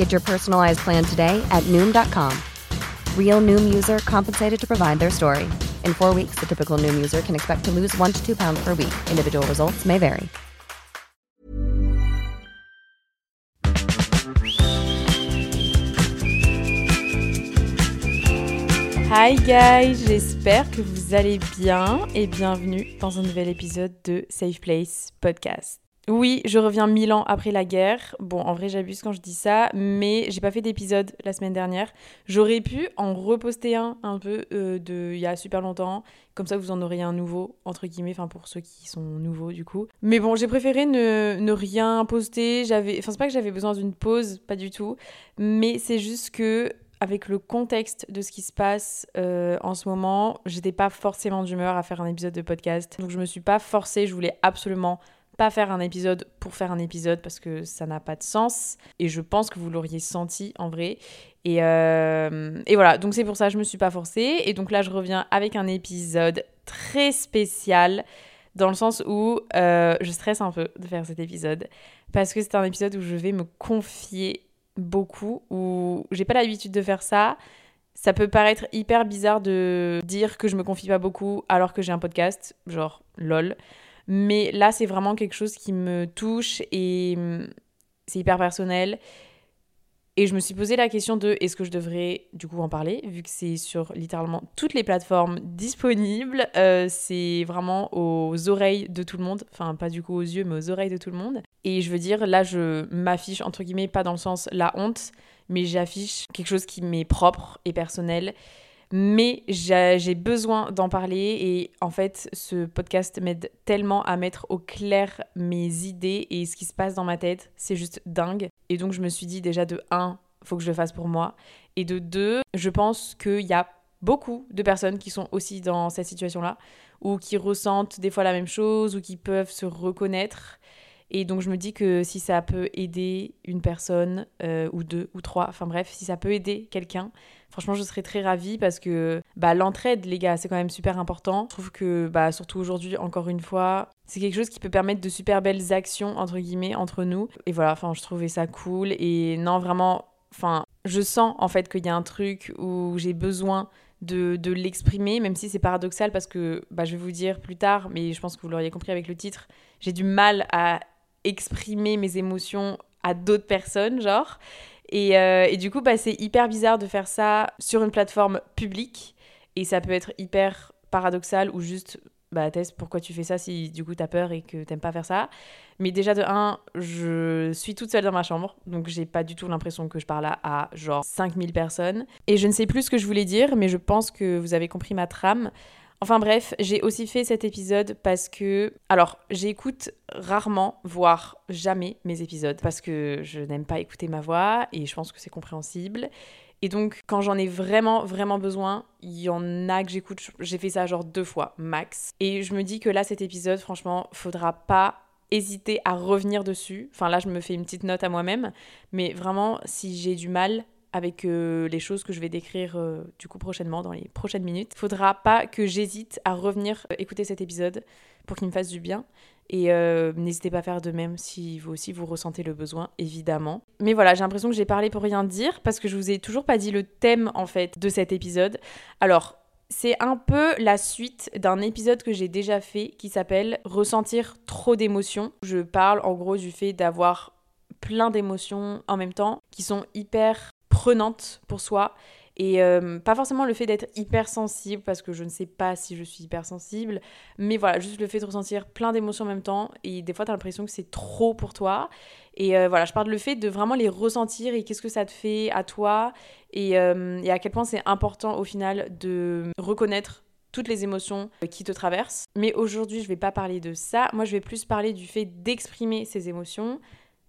Get your personalized plan today at Noom.com. Real Noom user compensated to provide their story. In four weeks, the typical Noom user can expect to lose one to two pounds per week. Individual results may vary. Hi guys, j'espère que vous allez bien et bienvenue dans un nouvel épisode de Safe Place Podcast. Oui, je reviens mille ans après la guerre. Bon, en vrai, j'abuse quand je dis ça, mais j'ai pas fait d'épisode la semaine dernière. J'aurais pu en reposter un un peu euh, de il y a super longtemps, comme ça vous en auriez un nouveau entre guillemets, enfin pour ceux qui sont nouveaux du coup. Mais bon, j'ai préféré ne, ne rien poster. J'avais, enfin c'est pas que j'avais besoin d'une pause, pas du tout, mais c'est juste que avec le contexte de ce qui se passe euh, en ce moment, j'étais pas forcément d'humeur à faire un épisode de podcast. Donc je me suis pas forcée, je voulais absolument pas faire un épisode pour faire un épisode parce que ça n'a pas de sens. Et je pense que vous l'auriez senti en vrai. Et, euh, et voilà, donc c'est pour ça que je me suis pas forcée. Et donc là, je reviens avec un épisode très spécial dans le sens où euh, je stresse un peu de faire cet épisode parce que c'est un épisode où je vais me confier beaucoup, où j'ai pas l'habitude de faire ça. Ça peut paraître hyper bizarre de dire que je me confie pas beaucoup alors que j'ai un podcast, genre lol. Mais là, c'est vraiment quelque chose qui me touche et hum, c'est hyper personnel. Et je me suis posé la question de est-ce que je devrais du coup en parler, vu que c'est sur littéralement toutes les plateformes disponibles. Euh, c'est vraiment aux oreilles de tout le monde. Enfin, pas du coup aux yeux, mais aux oreilles de tout le monde. Et je veux dire, là, je m'affiche, entre guillemets, pas dans le sens la honte, mais j'affiche quelque chose qui m'est propre et personnel. Mais j'ai besoin d'en parler et en fait, ce podcast m'aide tellement à mettre au clair mes idées et ce qui se passe dans ma tête. C'est juste dingue. Et donc, je me suis dit déjà de 1, faut que je le fasse pour moi. Et de 2, je pense qu'il y a beaucoup de personnes qui sont aussi dans cette situation-là ou qui ressentent des fois la même chose ou qui peuvent se reconnaître. Et donc je me dis que si ça peut aider une personne euh, ou deux ou trois, enfin bref, si ça peut aider quelqu'un, franchement je serais très ravie parce que bah, l'entraide les gars c'est quand même super important. Je trouve que bah, surtout aujourd'hui encore une fois, c'est quelque chose qui peut permettre de super belles actions entre guillemets entre nous. Et voilà, enfin je trouvais ça cool et non vraiment, enfin je sens en fait qu'il y a un truc où j'ai besoin de, de l'exprimer, même si c'est paradoxal parce que bah, je vais vous dire plus tard, mais je pense que vous l'auriez compris avec le titre, j'ai du mal à exprimer mes émotions à d'autres personnes, genre. Et, euh, et du coup, bah, c'est hyper bizarre de faire ça sur une plateforme publique. Et ça peut être hyper paradoxal ou juste, bah, Tess, pourquoi tu fais ça si du coup t'as peur et que t'aimes pas faire ça? Mais déjà, de un, je suis toute seule dans ma chambre, donc j'ai pas du tout l'impression que je parle à, à genre 5000 personnes. Et je ne sais plus ce que je voulais dire, mais je pense que vous avez compris ma trame. Enfin bref, j'ai aussi fait cet épisode parce que... Alors, j'écoute rarement, voire jamais mes épisodes parce que je n'aime pas écouter ma voix et je pense que c'est compréhensible. Et donc, quand j'en ai vraiment, vraiment besoin, il y en a que j'écoute. J'ai fait ça genre deux fois, max. Et je me dis que là, cet épisode, franchement, faudra pas hésiter à revenir dessus. Enfin, là, je me fais une petite note à moi-même. Mais vraiment, si j'ai du mal avec euh, les choses que je vais décrire euh, du coup prochainement dans les prochaines minutes. Faudra pas que j'hésite à revenir euh, écouter cet épisode pour qu'il me fasse du bien. Et n'hésitez pas à faire de même si vous aussi vous ressentez le besoin, évidemment. Mais voilà, j'ai l'impression que j'ai parlé pour rien dire parce que je vous ai toujours pas dit le thème en fait de cet épisode. Alors, c'est un peu la suite d'un épisode que j'ai déjà fait qui s'appelle Ressentir trop d'émotions. Je parle en gros du fait d'avoir plein d'émotions en même temps qui sont hyper prenantes pour soi. Et euh, pas forcément le fait d'être hypersensible, parce que je ne sais pas si je suis hypersensible, mais voilà, juste le fait de ressentir plein d'émotions en même temps, et des fois tu as l'impression que c'est trop pour toi. Et euh, voilà, je parle de le fait de vraiment les ressentir et qu'est-ce que ça te fait à toi, et, euh, et à quel point c'est important au final de reconnaître toutes les émotions qui te traversent. Mais aujourd'hui, je vais pas parler de ça. Moi, je vais plus parler du fait d'exprimer ces émotions,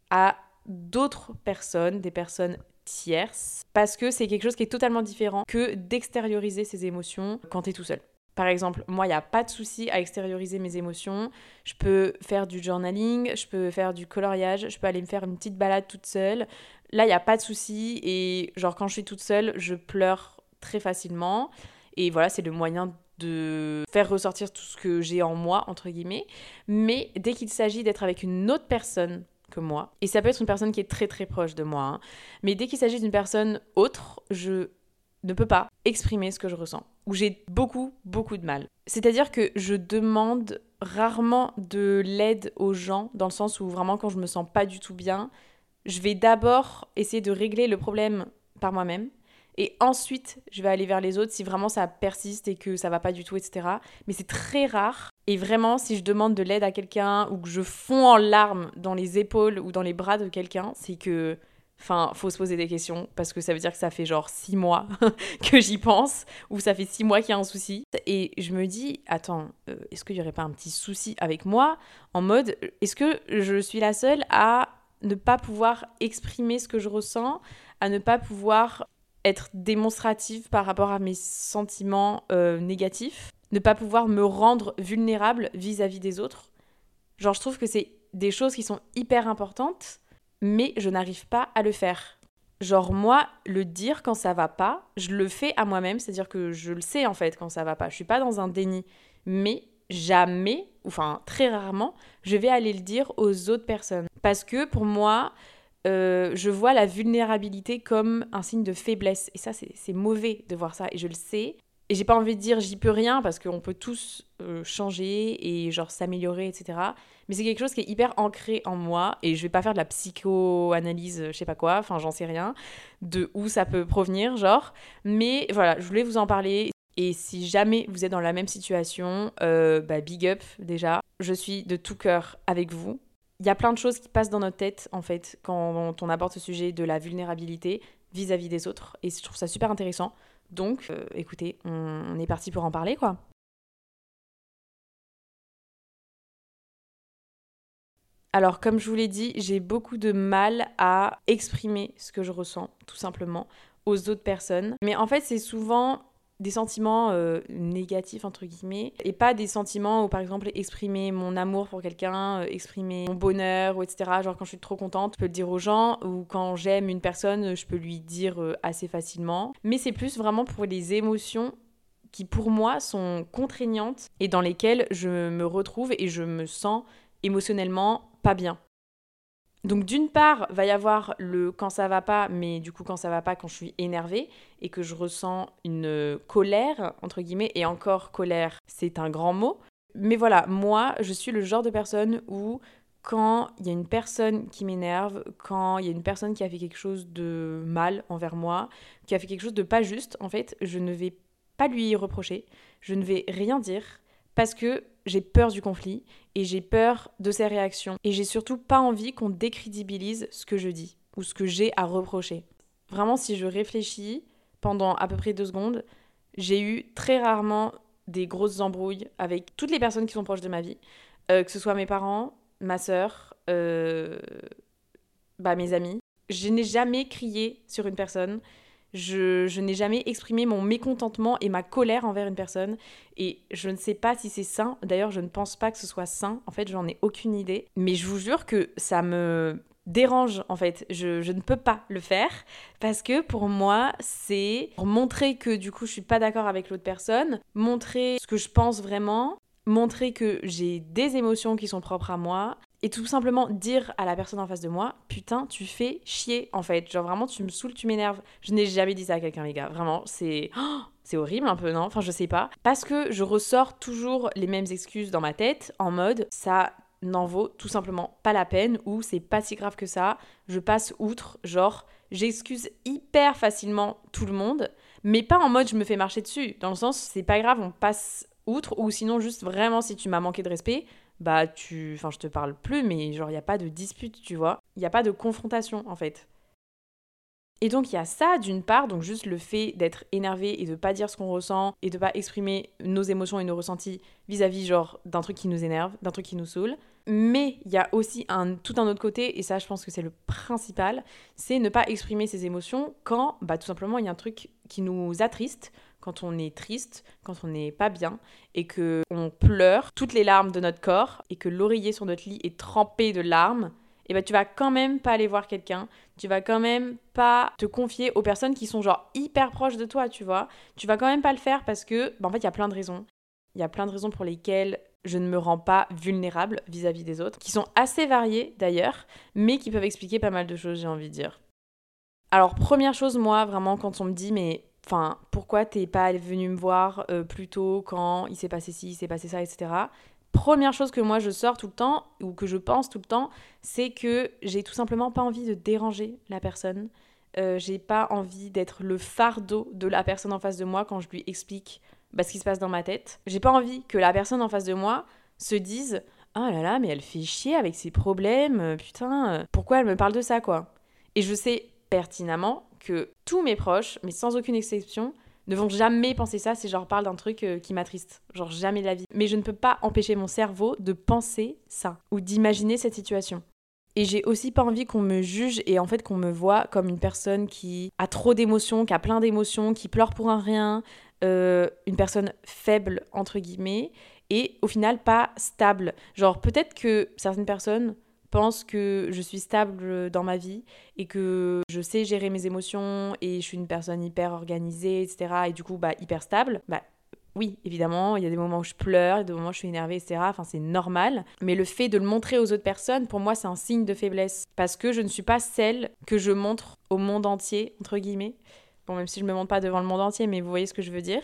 à d'autres personnes, des personnes tierces, parce que c'est quelque chose qui est totalement différent que d'extérioriser ses émotions quand tu es tout seul. Par exemple, moi, il n'y a pas de souci à extérioriser mes émotions. Je peux faire du journaling, je peux faire du coloriage, je peux aller me faire une petite balade toute seule. Là, il n'y a pas de souci. Et genre, quand je suis toute seule, je pleure très facilement. Et voilà, c'est le moyen de faire ressortir tout ce que j'ai en moi, entre guillemets. Mais dès qu'il s'agit d'être avec une autre personne que moi. Et ça peut être une personne qui est très très proche de moi. Hein. Mais dès qu'il s'agit d'une personne autre, je ne peux pas exprimer ce que je ressens. Ou j'ai beaucoup beaucoup de mal. C'est-à-dire que je demande rarement de l'aide aux gens, dans le sens où vraiment quand je me sens pas du tout bien, je vais d'abord essayer de régler le problème par moi-même. Et ensuite, je vais aller vers les autres si vraiment ça persiste et que ça va pas du tout, etc. Mais c'est très rare. Et vraiment, si je demande de l'aide à quelqu'un ou que je fonds en larmes dans les épaules ou dans les bras de quelqu'un, c'est que Enfin, faut se poser des questions parce que ça veut dire que ça fait genre six mois que j'y pense ou ça fait six mois qu'il y a un souci. Et je me dis, attends, euh, est-ce qu'il n'y aurait pas un petit souci avec moi en mode, est-ce que je suis la seule à ne pas pouvoir exprimer ce que je ressens, à ne pas pouvoir être démonstrative par rapport à mes sentiments euh, négatifs, ne pas pouvoir me rendre vulnérable vis-à-vis des autres. Genre, je trouve que c'est des choses qui sont hyper importantes, mais je n'arrive pas à le faire. Genre, moi, le dire quand ça va pas, je le fais à moi-même, c'est-à-dire que je le sais en fait quand ça va pas. Je suis pas dans un déni, mais jamais, enfin très rarement, je vais aller le dire aux autres personnes. Parce que pour moi, euh, je vois la vulnérabilité comme un signe de faiblesse. Et ça, c'est mauvais de voir ça. Et je le sais. Et j'ai pas envie de dire j'y peux rien parce qu'on peut tous euh, changer et genre s'améliorer, etc. Mais c'est quelque chose qui est hyper ancré en moi et je vais pas faire de la psychoanalyse, je sais pas quoi, enfin j'en sais rien, de où ça peut provenir, genre. Mais voilà, je voulais vous en parler. Et si jamais vous êtes dans la même situation, euh, bah big up déjà. Je suis de tout cœur avec vous il y a plein de choses qui passent dans notre tête, en fait, quand on aborde ce sujet de la vulnérabilité vis-à-vis des autres. Et je trouve ça super intéressant. Donc, euh, écoutez, on, est parti pour en parler, quoi. Alors, comme je vous l'ai dit, j'ai beaucoup de mal à exprimer ce que je ressens, tout simplement, aux autres personnes. Mais en fait, c'est souvent des sentiments euh, négatifs entre guillemets et pas des sentiments où par exemple exprimer mon amour pour quelqu'un, euh, exprimer mon bonheur ou etc. Genre quand je suis trop contente, je peux le dire aux gens ou quand j'aime une personne, je peux lui dire euh, assez facilement. Mais c'est plus vraiment pour les émotions qui pour moi sont contraignantes et dans lesquelles je me retrouve et je me sens émotionnellement pas bien. Donc d'une part, va y avoir le quand ça va pas, mais du coup quand ça va pas, quand je suis énervée et que je ressens une colère, entre guillemets, et encore colère, c'est un grand mot. Mais voilà, moi, je suis le genre de personne où quand il y a une personne qui m'énerve, quand il y a une personne qui a fait quelque chose de mal envers moi, qui a fait quelque chose de pas juste, en fait, je ne vais pas lui reprocher, je ne vais rien dire, parce que j'ai peur du conflit et j'ai peur de ses réactions. Et j'ai surtout pas envie qu'on décrédibilise ce que je dis ou ce que j'ai à reprocher. Vraiment, si je réfléchis pendant à peu près deux secondes, j'ai eu très rarement des grosses embrouilles avec toutes les personnes qui sont proches de ma vie, euh, que ce soit mes parents, ma sœur, euh, bah, mes amis. Je n'ai jamais crié sur une personne, je, n'ai jamais exprimé mon mécontentement et ma colère envers une personne. Et je ne sais pas si c'est sain. D'ailleurs, je ne pense pas que ce soit sain. En fait, j'en ai aucune idée. Mais je vous jure que ça me dérange en fait. Je, je, ne peux pas le faire parce que pour moi, c'est montrer que du coup je suis pas d'accord avec l'autre personne, montrer ce que je pense vraiment, montrer que j'ai des émotions qui sont propres à moi et tout simplement dire à la personne en face de moi putain tu fais chier en fait. Genre vraiment tu me saoules tu m'énerves. Je n'ai jamais dit ça à quelqu'un les gars. Vraiment c'est oh, c'est horrible un peu non? Enfin je sais pas. Parce que je ressors toujours les mêmes excuses dans ma tête en mode ça n'en vaut tout simplement pas la peine ou c'est pas si grave que ça. Je passe outre genre j'excuse hyper facilement tout le monde mais pas en mode je me fais marcher dessus. Dans le sens c'est pas grave on passe outre ou sinon juste vraiment si tu m'as manqué de respect bah tu enfin je te parle plus mais genre il y a pas de dispute tu vois. Il y a pas de confrontation en fait. Et donc il y a ça d'une part donc juste le fait d'être énervé et de pas dire ce qu'on ressent et de pas exprimer nos émotions et nos ressentis vis-à-vis genre d'un truc qui nous énerve d'un truc qui nous saoule mais il y a aussi un tout un autre côté et ça je pense que c'est le principal c'est ne pas exprimer ses émotions quand bah tout simplement il y a un truc qui nous attriste quand on est triste, quand on n'est pas bien et que on pleure toutes les larmes de notre corps et que l'oreiller sur notre lit est trempé de larmes, et ben tu vas quand même pas aller voir quelqu'un, tu vas quand même pas te confier aux personnes qui sont genre hyper proches de toi, tu vois. Tu vas quand même pas le faire parce que bah, en fait, il y a plein de raisons. Il y a plein de raisons pour lesquelles je ne me rends pas vulnérable vis-à-vis -vis des autres, qui sont assez variées d'ailleurs, mais qui peuvent expliquer pas mal de choses, j'ai envie de dire. Alors, première chose, moi, vraiment, quand on me dit, mais Enfin, pourquoi t'es pas venu me voir euh, plus tôt quand il s'est passé ci, il s'est passé ça, etc. Première chose que moi je sors tout le temps, ou que je pense tout le temps, c'est que j'ai tout simplement pas envie de déranger la personne. Euh, j'ai pas envie d'être le fardeau de la personne en face de moi quand je lui explique bah, ce qui se passe dans ma tête. J'ai pas envie que la personne en face de moi se dise Ah là là, mais elle fait chier avec ses problèmes, euh, putain, pourquoi elle me parle de ça, quoi? Et je sais pertinemment que tous mes proches, mais sans aucune exception, ne vont jamais penser ça si je leur parle d'un truc euh, qui m'attriste. Genre jamais de la vie. Mais je ne peux pas empêcher mon cerveau de penser ça ou d'imaginer cette situation. Et j'ai aussi pas envie qu'on me juge et en fait qu'on me voit comme une personne qui a trop d'émotions, qui a plein d'émotions, qui pleure pour un rien, euh, une personne faible entre guillemets et au final pas stable. Genre peut-être que certaines personnes pense que je suis stable dans ma vie et que je sais gérer mes émotions et je suis une personne hyper organisée, etc. Et du coup, bah, hyper stable, bah, oui, évidemment, il y a des moments où je pleure, des moments où je suis énervée, etc. Enfin, c'est normal. Mais le fait de le montrer aux autres personnes, pour moi, c'est un signe de faiblesse. Parce que je ne suis pas celle que je montre au monde entier, entre guillemets. Bon, même si je ne me montre pas devant le monde entier, mais vous voyez ce que je veux dire.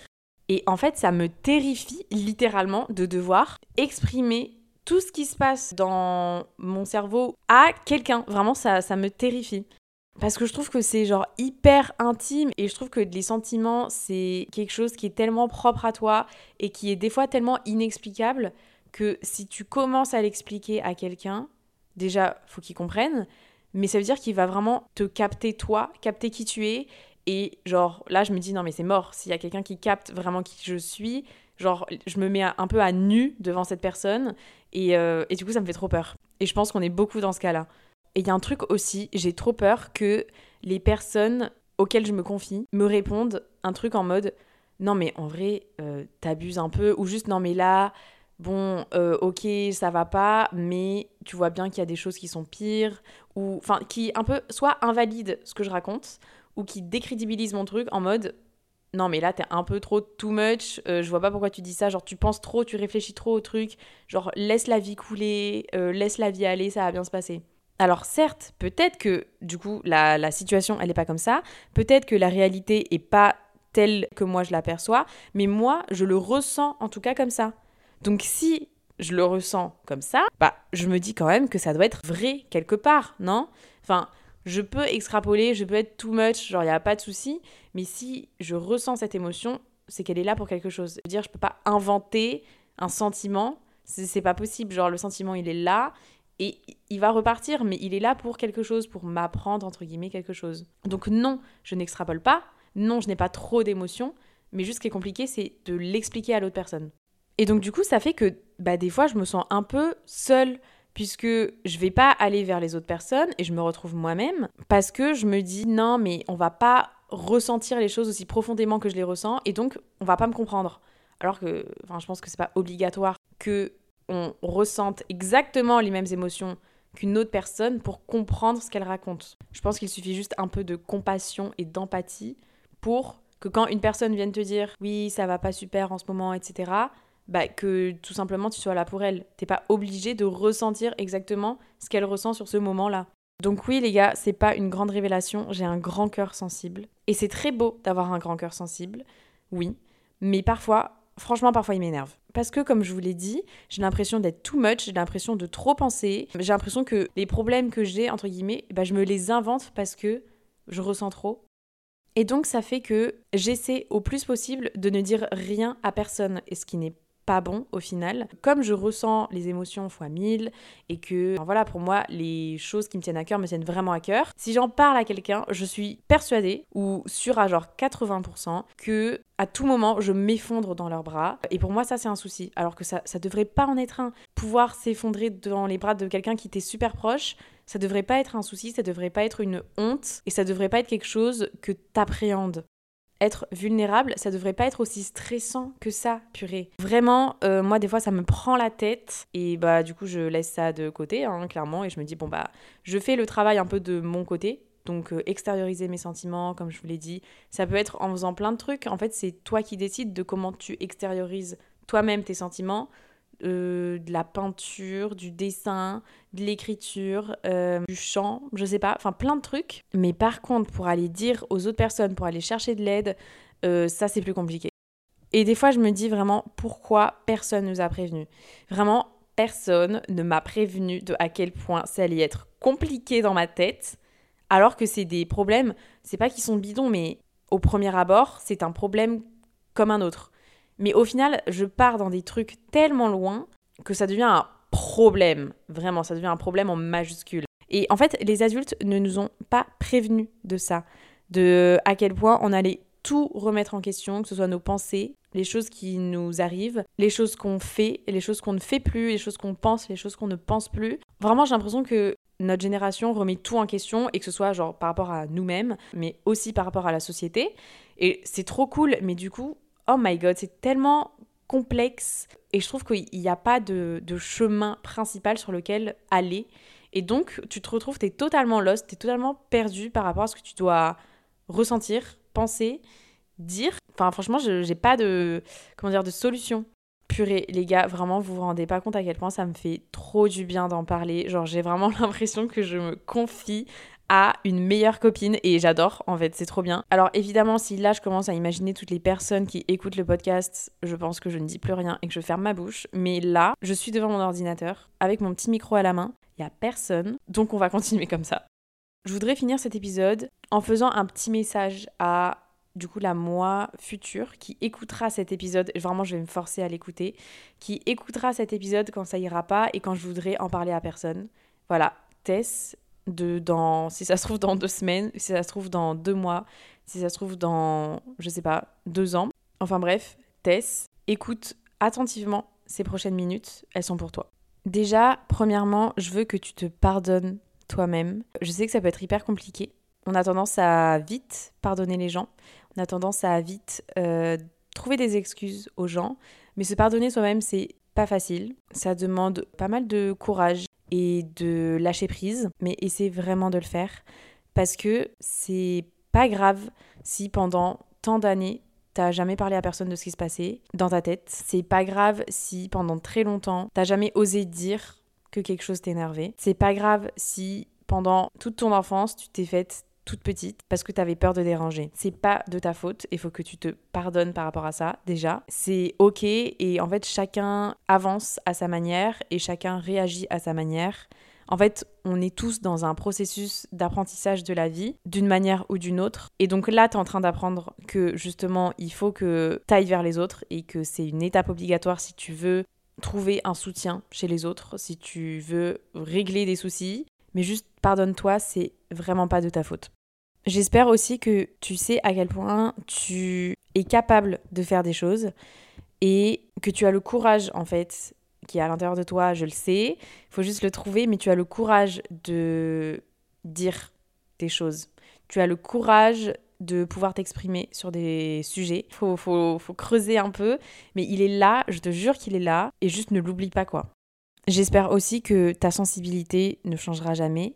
Et en fait, ça me terrifie littéralement de devoir exprimer tout ce qui se passe dans mon cerveau à quelqu'un. Vraiment, ça, ça me terrifie. Parce que je trouve que c'est genre hyper intime et je trouve que les sentiments, c'est quelque chose qui est tellement propre à toi et qui est des fois tellement inexplicable que si tu commences à l'expliquer à quelqu'un, déjà, faut qu'il comprenne, mais ça veut dire qu'il va vraiment te capter toi, capter qui tu es. Et genre là, je me dis non, mais c'est mort. S'il y a quelqu'un qui capte vraiment qui je suis, genre je me mets un peu à nu devant cette personne euh, et, du coup, ça me fait trop peur. Et je pense qu'on est beaucoup dans ce cas-là. Et il y a un truc aussi, j'ai trop peur que les personnes auxquelles je me confie me répondent un truc en mode non mais en vrai euh, t'abuses un peu ou juste non mais là bon euh, ok ça va pas mais tu vois bien qu'il y a des choses qui sont pires ou enfin qui un peu soit invalide ce que je raconte ou qui décrédibilise mon truc en mode non mais là t'es un peu trop too much, euh, je vois pas pourquoi tu dis ça, genre tu penses trop, tu réfléchis trop au truc, genre laisse la vie couler, euh, laisse la vie aller, ça va bien se passer. Alors certes, peut-être que du coup la, situation elle est pas comme ça, peut-être que la réalité est pas telle que moi je l'aperçois, mais moi je le ressens en tout cas comme ça. Donc si je le ressens comme ça, bah je me dis quand même que ça doit être vrai quelque part, non? Je peux extrapoler, je peux être too much, genre il n'y a pas de souci, mais si je ressens cette émotion, c'est qu'elle est là pour quelque chose. dire, je peux pas inventer un sentiment, c'est pas possible, genre le sentiment il est là et il va repartir, mais il est là pour quelque chose, pour m'apprendre entre guillemets quelque chose. Donc non, je n'extrapole pas, non, je n'ai pas trop d'émotions, mais juste ce qui est compliqué, c'est de l'expliquer à l'autre personne. Et donc du coup, ça fait que bah, des fois, je me sens un peu seule puisque je vais pas aller vers les autres personnes et je me retrouve moi-même parce que je me dis non mais on va pas ressentir les choses aussi profondément que je les ressens et donc on va pas me comprendre. Alors que enfin je pense que c'est pas obligatoire que on ressente exactement les mêmes émotions qu'une autre personne pour comprendre ce qu'elle raconte. Je pense qu'il suffit juste un peu de compassion et d'empathie pour que quand une personne vienne te dire oui, ça va pas super en ce moment, etc., bah, que tout simplement tu sois là pour elle. T'es pas obligé de ressentir exactement ce qu'elle ressent sur ce moment-là. Donc oui les gars, c'est pas une grande révélation, j'ai un grand cœur sensible. Et c'est très beau d'avoir un grand cœur sensible, oui. Mais parfois, franchement parfois il m'énerve. Parce que comme je vous l'ai dit, j'ai l'impression d'être too much, j'ai l'impression de trop penser, j'ai l'impression que les problèmes que j'ai, entre guillemets, bah, je me les invente parce que je ressens trop. Et donc ça fait que j'essaie au plus possible de ne dire rien à personne, et ce qui n'est pas bon au final. Comme je ressens les émotions fois mille et que, voilà, pour moi, les choses qui me tiennent à cœur me tiennent vraiment à cœur, si j'en parle à quelqu'un, je suis persuadée, ou sûre à genre 80%, que à tout moment, je m'effondre dans leurs bras. Et pour moi, ça, c'est un souci. Alors que ça, ça devrait pas en être un. Pouvoir s'effondrer dans les bras de quelqu'un qui t'est super proche, ça devrait pas être un souci, ça devrait pas être une honte, et ça devrait pas être quelque chose que t'appréhendes être vulnérable, ça devrait pas être aussi stressant que ça, purée. Vraiment, euh, moi des fois ça me prend la tête et bah du coup je laisse ça de côté, hein, clairement, et je me dis bon bah je fais le travail un peu de mon côté. Donc euh, extérioriser mes sentiments, comme je vous l'ai dit, ça peut être en faisant plein de trucs. En fait, c'est toi qui décides de comment tu extériorises toi-même tes sentiments, euh, de la peinture, du dessin, de l'écriture, euh, du chant, je sais pas, enfin plein de trucs. Mais par contre, pour aller dire aux autres personnes, pour aller chercher de l'aide, euh, ça c'est plus compliqué. Et des fois, je me dis vraiment pourquoi personne nous a prévenu. Vraiment, personne ne m'a prévenu de à quel point ça allait être compliqué dans ma tête, alors que c'est des problèmes, c'est pas qu'ils sont bidons, mais au premier abord, c'est un problème comme un autre. Mais au final, je pars dans des trucs tellement loin que ça devient un problème. Vraiment, ça devient un problème en majuscule. Et en fait, les adultes ne nous ont pas prévenus de ça, de à quel point on allait tout remettre en question, que ce soit nos pensées, les choses qui nous arrivent, les choses qu'on fait, les choses qu'on ne fait plus, les choses qu'on pense, les choses qu'on ne pense plus. Vraiment, j'ai l'impression que notre génération remet tout en question et que ce soit genre par rapport à nous-mêmes, mais aussi par rapport à la société. Et c'est trop cool, mais du coup, oh my god, c'est tellement complexe et je trouve qu'il n'y a pas de, chemin principal sur lequel aller. Et donc, tu te retrouves, tu es totalement lost, tu es totalement perdu par rapport à ce que tu dois ressentir, penser, dire. Enfin, franchement, je n'ai pas de, comment dire, de solution. Purée, les gars, vraiment, vous vous rendez pas compte à quel point ça me fait trop du bien d'en parler. Genre, j'ai vraiment l'impression que je me confie à une meilleure copine et j'adore en fait, c'est trop bien. Alors évidemment, si là je commence à imaginer toutes les personnes qui écoutent le podcast, je pense que je ne dis plus rien et que je ferme ma bouche, mais là, je suis devant mon ordinateur avec mon petit micro à la main, il y a personne, donc on va continuer comme ça. Je voudrais finir cet épisode en faisant un petit message à du coup la moi future qui écoutera cet épisode, vraiment je vais me forcer à l'écouter, qui écoutera cet épisode quand ça ira pas et quand je voudrais en parler à personne. Voilà, Tess, de dans si ça se trouve dans deux semaines, si ça se trouve dans deux mois, si ça se trouve dans je sais pas deux ans. Enfin bref, Tess, écoute attentivement ces prochaines minutes, elles sont pour toi. Déjà, premièrement, je veux que tu te pardonnes toi-même. Je sais que ça peut être hyper compliqué. On a tendance à vite pardonner les gens. On a tendance à vite euh, trouver des excuses aux gens. Mais se pardonner soi-même, c'est pas facile. Ça demande pas mal de courage et de lâcher prise, mais essaie vraiment de le faire parce que c'est pas grave si pendant tant d'années t'as jamais parlé à personne de ce qui se passait dans ta tête. C'est pas grave si pendant très longtemps t'as jamais osé dire que quelque chose t'énervait. C'est pas grave si pendant toute ton enfance tu t'es faite toute petite parce que tu avais peur de déranger. C'est pas de ta faute, il faut que tu te pardonnes par rapport à ça déjà. C'est OK et en fait chacun avance à sa manière et chacun réagit à sa manière. En fait, on est tous dans un processus d'apprentissage de la vie, d'une manière ou d'une autre. Et donc là, tu es en train d'apprendre que justement, il faut que tu ailles vers les autres et que c'est une étape obligatoire si tu veux trouver un soutien chez les autres, si tu veux régler des soucis. Mais juste pardonne-toi, c'est vraiment pas de ta faute. J'espère aussi que tu sais à quel point tu es capable de faire des choses et que tu as le courage en fait qui est à l'intérieur de toi, je le sais, il faut juste le trouver, mais tu as le courage de dire des choses. Tu as le courage de pouvoir t'exprimer sur des sujets. Il faut, faut, faut creuser un peu, mais il est là, je te jure qu'il est là, et juste ne l'oublie pas quoi. J'espère aussi que ta sensibilité ne changera jamais.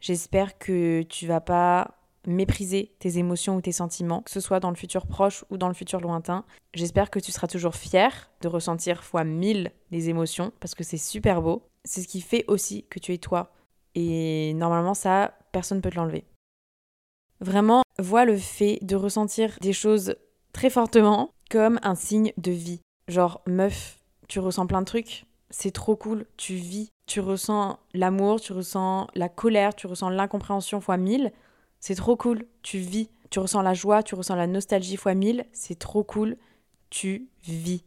J'espère que tu vas pas mépriser tes émotions ou tes sentiments, que ce soit dans le futur proche ou dans le futur lointain. J'espère que tu seras toujours fier de ressentir fois mille des émotions parce que c'est super beau. C'est ce qui fait aussi que tu es toi. Et normalement, ça, personne ne peut te l'enlever. Vraiment, vois le fait de ressentir des choses très fortement comme un signe de vie. Genre, meuf, tu ressens plein de trucs, c'est trop cool, tu vis, tu ressens l'amour, tu ressens la colère, tu ressens l'incompréhension fois mille, c'est trop cool, tu vis, tu ressens la joie, tu ressens la nostalgie fois mille, c'est trop cool, tu vis.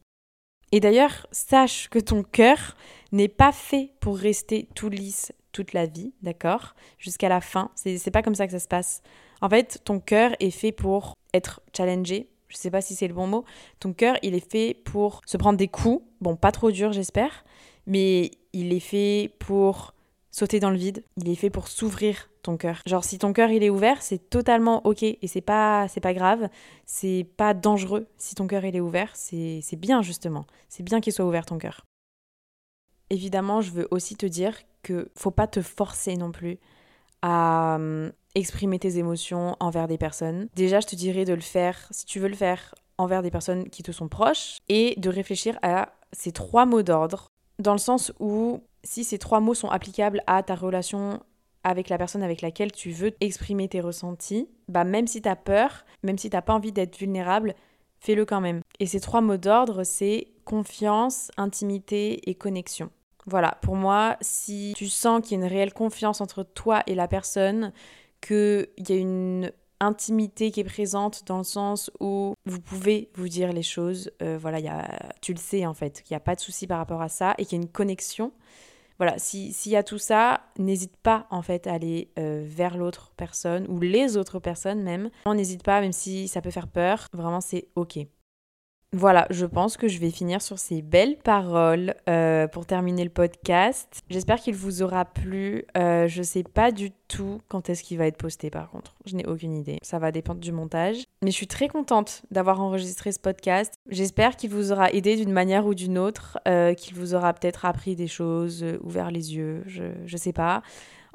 Et d'ailleurs, sache que ton cœur n'est pas fait pour rester tout lisse toute la vie, d'accord? Jusqu'à la fin, c'est pas comme ça que ça se passe. En fait, ton cœur est fait pour être challengé, je sais pas si c'est le bon mot. Ton cœur, il est fait pour se prendre des coups, bon, pas trop dur, j'espère, mais il est fait pour sauter dans le vide, il est fait pour s'ouvrir ton cœur. Genre si ton cœur il est ouvert, c'est totalement OK et c'est pas c'est pas grave, c'est pas dangereux si ton cœur il est ouvert, c'est bien justement. C'est bien qu'il soit ouvert ton cœur. Évidemment, je veux aussi te dire que faut pas te forcer non plus à hum, exprimer tes émotions envers des personnes. Déjà, je te dirais de le faire, si tu veux le faire, envers des personnes qui te sont proches et de réfléchir à ces trois mots d'ordre, dans le sens où si ces trois mots sont applicables à ta relation avec la personne avec laquelle tu veux exprimer tes ressentis, bah même si tu as peur, même si t'as pas envie d'être vulnérable, fais-le quand même. Et ces trois mots d'ordre, c'est confiance, intimité et connexion. Voilà, pour moi, si tu sens qu'il y a une réelle confiance entre toi et la personne, qu'il y a une intimité qui est présente dans le sens où vous pouvez vous dire les choses, euh, voilà, y a, tu le sais en fait, qu'il n'y a pas de souci par rapport à ça et qu'il y a une connexion. Voilà, s'il y a tout ça, n'hésite pas en fait à aller euh, vers l'autre personne ou les autres personnes même. On n'hésite pas, même si ça peut faire peur, vraiment c'est ok. Voilà, je pense que je vais finir sur ces belles paroles euh, pour terminer le podcast. J'espère qu'il vous aura plu. Euh, je sais pas du tout quand est-ce qu'il va être posté par contre. Je n'ai aucune idée. Ça va dépendre du montage. Mais je suis très contente d'avoir enregistré ce podcast. J'espère qu'il vous aura aidé d'une manière ou d'une autre, euh, qu'il vous aura peut-être appris des choses, ouvert les yeux, je, je sais pas.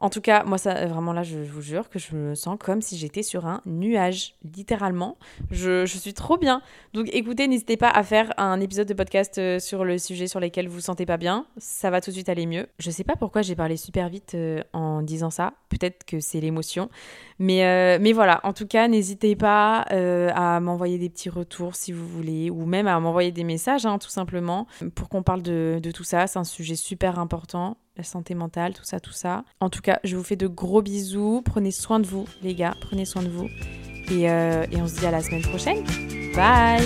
En tout cas, moi, ça, vraiment là, je vous jure que je me sens comme si j'étais sur un nuage, littéralement. Je, je, suis trop bien. Donc écoutez, n'hésitez pas à faire un épisode de podcast euh, sur le sujet sur lequel vous vous sentez pas bien. Ça va tout de suite aller mieux. Je sais pas pourquoi j'ai parlé super vite euh, en disant ça. Peut-être que c'est l'émotion. Mais, euh, mais voilà, en tout cas, n'hésitez pas à m'envoyer des petits retours si vous voulez, ou même à m'envoyer des messages, hein, tout simplement, pour qu'on parle de, de tout ça. C'est un sujet super important la santé mentale, tout ça, tout ça. En tout cas, je vous fais de gros bisous. Prenez soin de vous, les gars. Prenez soin de vous. Et, euh, on se dit à la semaine prochaine. Bye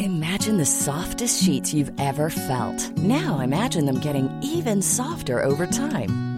Imagine the softest sheets you've ever felt. Now imagine them getting even softer over time.